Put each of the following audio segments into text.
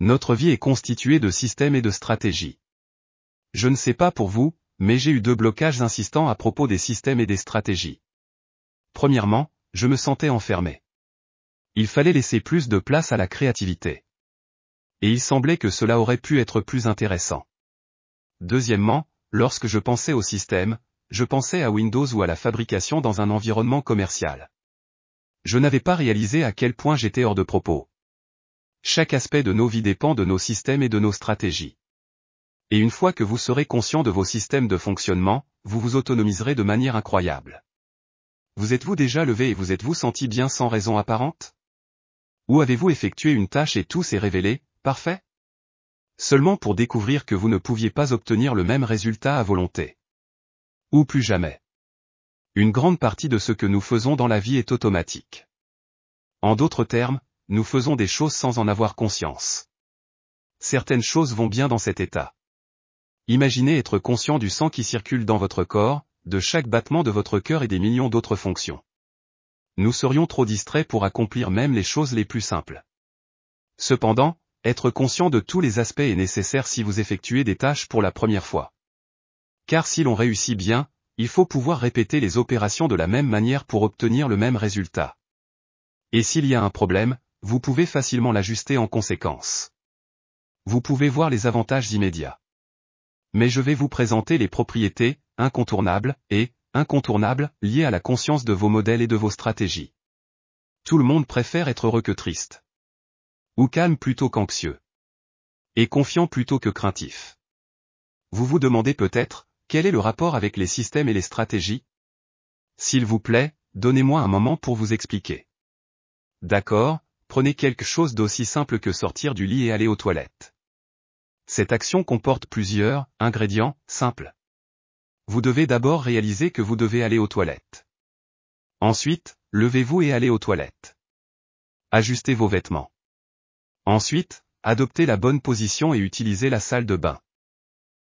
Notre vie est constituée de systèmes et de stratégies. Je ne sais pas pour vous, mais j'ai eu deux blocages insistants à propos des systèmes et des stratégies. Premièrement, je me sentais enfermé. Il fallait laisser plus de place à la créativité. Et il semblait que cela aurait pu être plus intéressant. Deuxièmement, lorsque je pensais au système, je pensais à Windows ou à la fabrication dans un environnement commercial. Je n'avais pas réalisé à quel point j'étais hors de propos. Chaque aspect de nos vies dépend de nos systèmes et de nos stratégies. Et une fois que vous serez conscient de vos systèmes de fonctionnement, vous vous autonomiserez de manière incroyable. Vous êtes-vous déjà levé et vous êtes-vous senti bien sans raison apparente? Ou avez-vous effectué une tâche et tout s'est révélé, parfait? Seulement pour découvrir que vous ne pouviez pas obtenir le même résultat à volonté. Ou plus jamais. Une grande partie de ce que nous faisons dans la vie est automatique. En d'autres termes, nous faisons des choses sans en avoir conscience. Certaines choses vont bien dans cet état. Imaginez être conscient du sang qui circule dans votre corps, de chaque battement de votre cœur et des millions d'autres fonctions. Nous serions trop distraits pour accomplir même les choses les plus simples. Cependant, être conscient de tous les aspects est nécessaire si vous effectuez des tâches pour la première fois. Car si l'on réussit bien, il faut pouvoir répéter les opérations de la même manière pour obtenir le même résultat. Et s'il y a un problème, vous pouvez facilement l'ajuster en conséquence. Vous pouvez voir les avantages immédiats mais je vais vous présenter les propriétés, incontournables, et, incontournables, liées à la conscience de vos modèles et de vos stratégies. Tout le monde préfère être heureux que triste. Ou calme plutôt qu'anxieux. Et confiant plutôt que craintif. Vous vous demandez peut-être, quel est le rapport avec les systèmes et les stratégies? S'il vous plaît, donnez-moi un moment pour vous expliquer. D'accord, prenez quelque chose d'aussi simple que sortir du lit et aller aux toilettes. Cette action comporte plusieurs ingrédients simples. Vous devez d'abord réaliser que vous devez aller aux toilettes. Ensuite, levez-vous et allez aux toilettes. Ajustez vos vêtements. Ensuite, adoptez la bonne position et utilisez la salle de bain.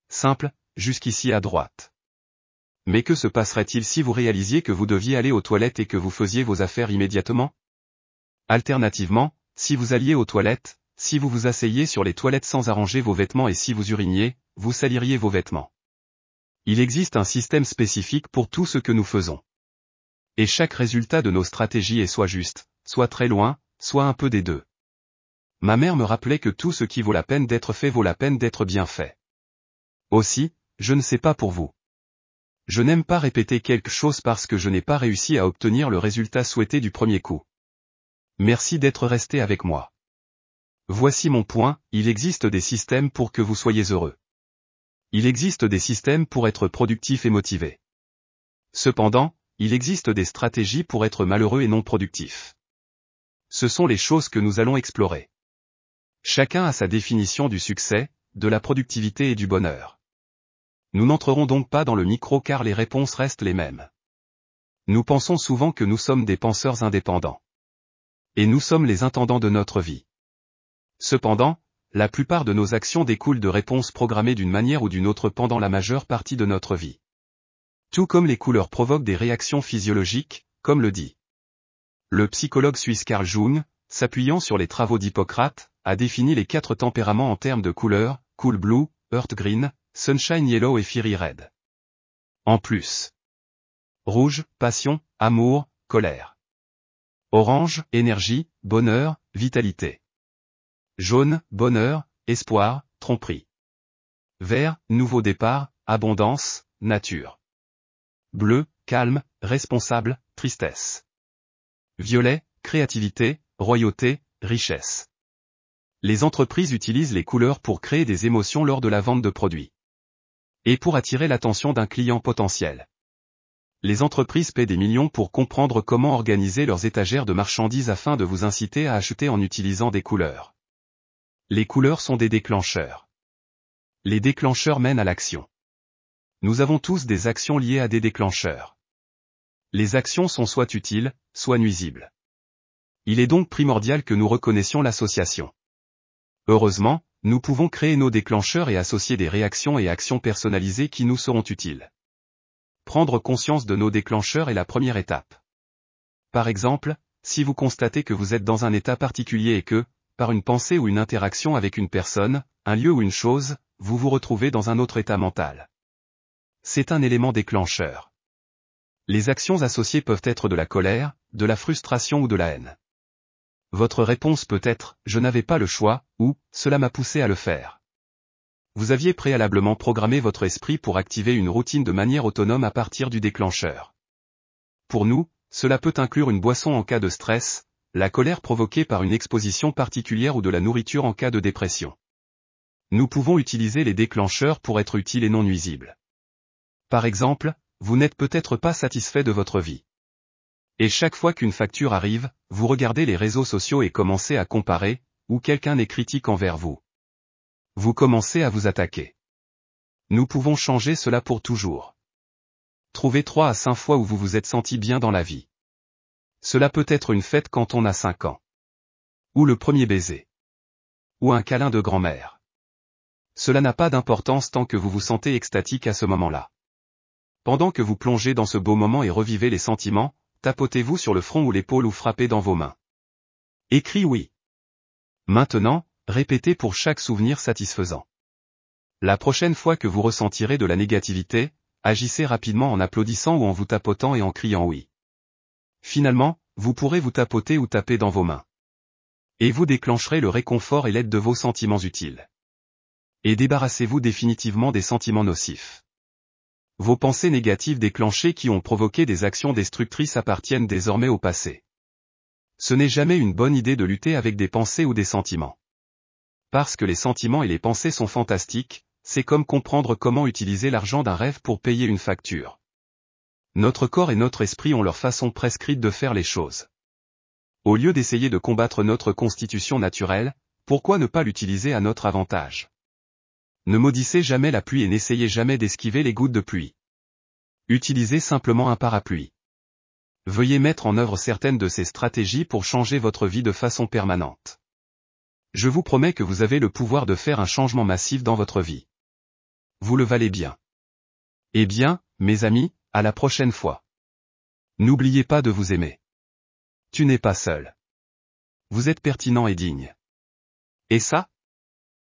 Simple, jusqu'ici à droite. Mais que se passerait-il si vous réalisiez que vous deviez aller aux toilettes et que vous faisiez vos affaires immédiatement? Alternativement, si vous alliez aux toilettes, si vous vous asseyez sur les toilettes sans arranger vos vêtements et si vous uriniez, vous saliriez vos vêtements. Il existe un système spécifique pour tout ce que nous faisons. Et chaque résultat de nos stratégies est soit juste, soit très loin, soit un peu des deux. Ma mère me rappelait que tout ce qui vaut la peine d'être fait vaut la peine d'être bien fait. Aussi, je ne sais pas pour vous. Je n'aime pas répéter quelque chose parce que je n'ai pas réussi à obtenir le résultat souhaité du premier coup. Merci d'être resté avec moi. Voici mon point, il existe des systèmes pour que vous soyez heureux. Il existe des systèmes pour être productif et motivé. Cependant, il existe des stratégies pour être malheureux et non productif. Ce sont les choses que nous allons explorer. Chacun a sa définition du succès, de la productivité et du bonheur. Nous n'entrerons donc pas dans le micro car les réponses restent les mêmes. Nous pensons souvent que nous sommes des penseurs indépendants. Et nous sommes les intendants de notre vie. Cependant, la plupart de nos actions découlent de réponses programmées d'une manière ou d'une autre pendant la majeure partie de notre vie. Tout comme les couleurs provoquent des réactions physiologiques, comme le dit le psychologue suisse Carl Jung, s'appuyant sur les travaux d'Hippocrate, a défini les quatre tempéraments en termes de couleurs, cool blue, earth green, sunshine yellow et fiery red. En plus. Rouge, passion, amour, colère. Orange, énergie, bonheur, vitalité. Jaune, bonheur, espoir, tromperie. Vert, nouveau départ, abondance, nature. Bleu, calme, responsable, tristesse. Violet, créativité, royauté, richesse. Les entreprises utilisent les couleurs pour créer des émotions lors de la vente de produits. Et pour attirer l'attention d'un client potentiel. Les entreprises paient des millions pour comprendre comment organiser leurs étagères de marchandises afin de vous inciter à acheter en utilisant des couleurs. Les couleurs sont des déclencheurs. Les déclencheurs mènent à l'action. Nous avons tous des actions liées à des déclencheurs. Les actions sont soit utiles, soit nuisibles. Il est donc primordial que nous reconnaissions l'association. Heureusement, nous pouvons créer nos déclencheurs et associer des réactions et actions personnalisées qui nous seront utiles. Prendre conscience de nos déclencheurs est la première étape. Par exemple, si vous constatez que vous êtes dans un état particulier et que, par une pensée ou une interaction avec une personne, un lieu ou une chose, vous vous retrouvez dans un autre état mental. C'est un élément déclencheur. Les actions associées peuvent être de la colère, de la frustration ou de la haine. Votre réponse peut être ⁇ Je n'avais pas le choix ⁇ ou ⁇ Cela m'a poussé à le faire ⁇ Vous aviez préalablement programmé votre esprit pour activer une routine de manière autonome à partir du déclencheur. Pour nous, cela peut inclure une boisson en cas de stress, la colère provoquée par une exposition particulière ou de la nourriture en cas de dépression. Nous pouvons utiliser les déclencheurs pour être utiles et non nuisibles. Par exemple, vous n'êtes peut-être pas satisfait de votre vie. Et chaque fois qu'une facture arrive, vous regardez les réseaux sociaux et commencez à comparer, ou quelqu'un est critique envers vous. Vous commencez à vous attaquer. Nous pouvons changer cela pour toujours. Trouvez trois à cinq fois où vous vous êtes senti bien dans la vie. Cela peut être une fête quand on a cinq ans. Ou le premier baiser. Ou un câlin de grand-mère. Cela n'a pas d'importance tant que vous vous sentez extatique à ce moment-là. Pendant que vous plongez dans ce beau moment et revivez les sentiments, tapotez-vous sur le front ou l'épaule ou frappez dans vos mains. Écris oui. Maintenant, répétez pour chaque souvenir satisfaisant. La prochaine fois que vous ressentirez de la négativité, agissez rapidement en applaudissant ou en vous tapotant et en criant oui. Finalement, vous pourrez vous tapoter ou taper dans vos mains. Et vous déclencherez le réconfort et l'aide de vos sentiments utiles. Et débarrassez-vous définitivement des sentiments nocifs. Vos pensées négatives déclenchées qui ont provoqué des actions destructrices appartiennent désormais au passé. Ce n'est jamais une bonne idée de lutter avec des pensées ou des sentiments. Parce que les sentiments et les pensées sont fantastiques, c'est comme comprendre comment utiliser l'argent d'un rêve pour payer une facture. Notre corps et notre esprit ont leur façon prescrite de faire les choses. Au lieu d'essayer de combattre notre constitution naturelle, pourquoi ne pas l'utiliser à notre avantage? Ne maudissez jamais la pluie et n'essayez jamais d'esquiver les gouttes de pluie. Utilisez simplement un parapluie. Veuillez mettre en œuvre certaines de ces stratégies pour changer votre vie de façon permanente. Je vous promets que vous avez le pouvoir de faire un changement massif dans votre vie. Vous le valez bien. Eh bien, mes amis, à la prochaine fois. N'oubliez pas de vous aimer. Tu n'es pas seul. Vous êtes pertinent et digne. Et ça,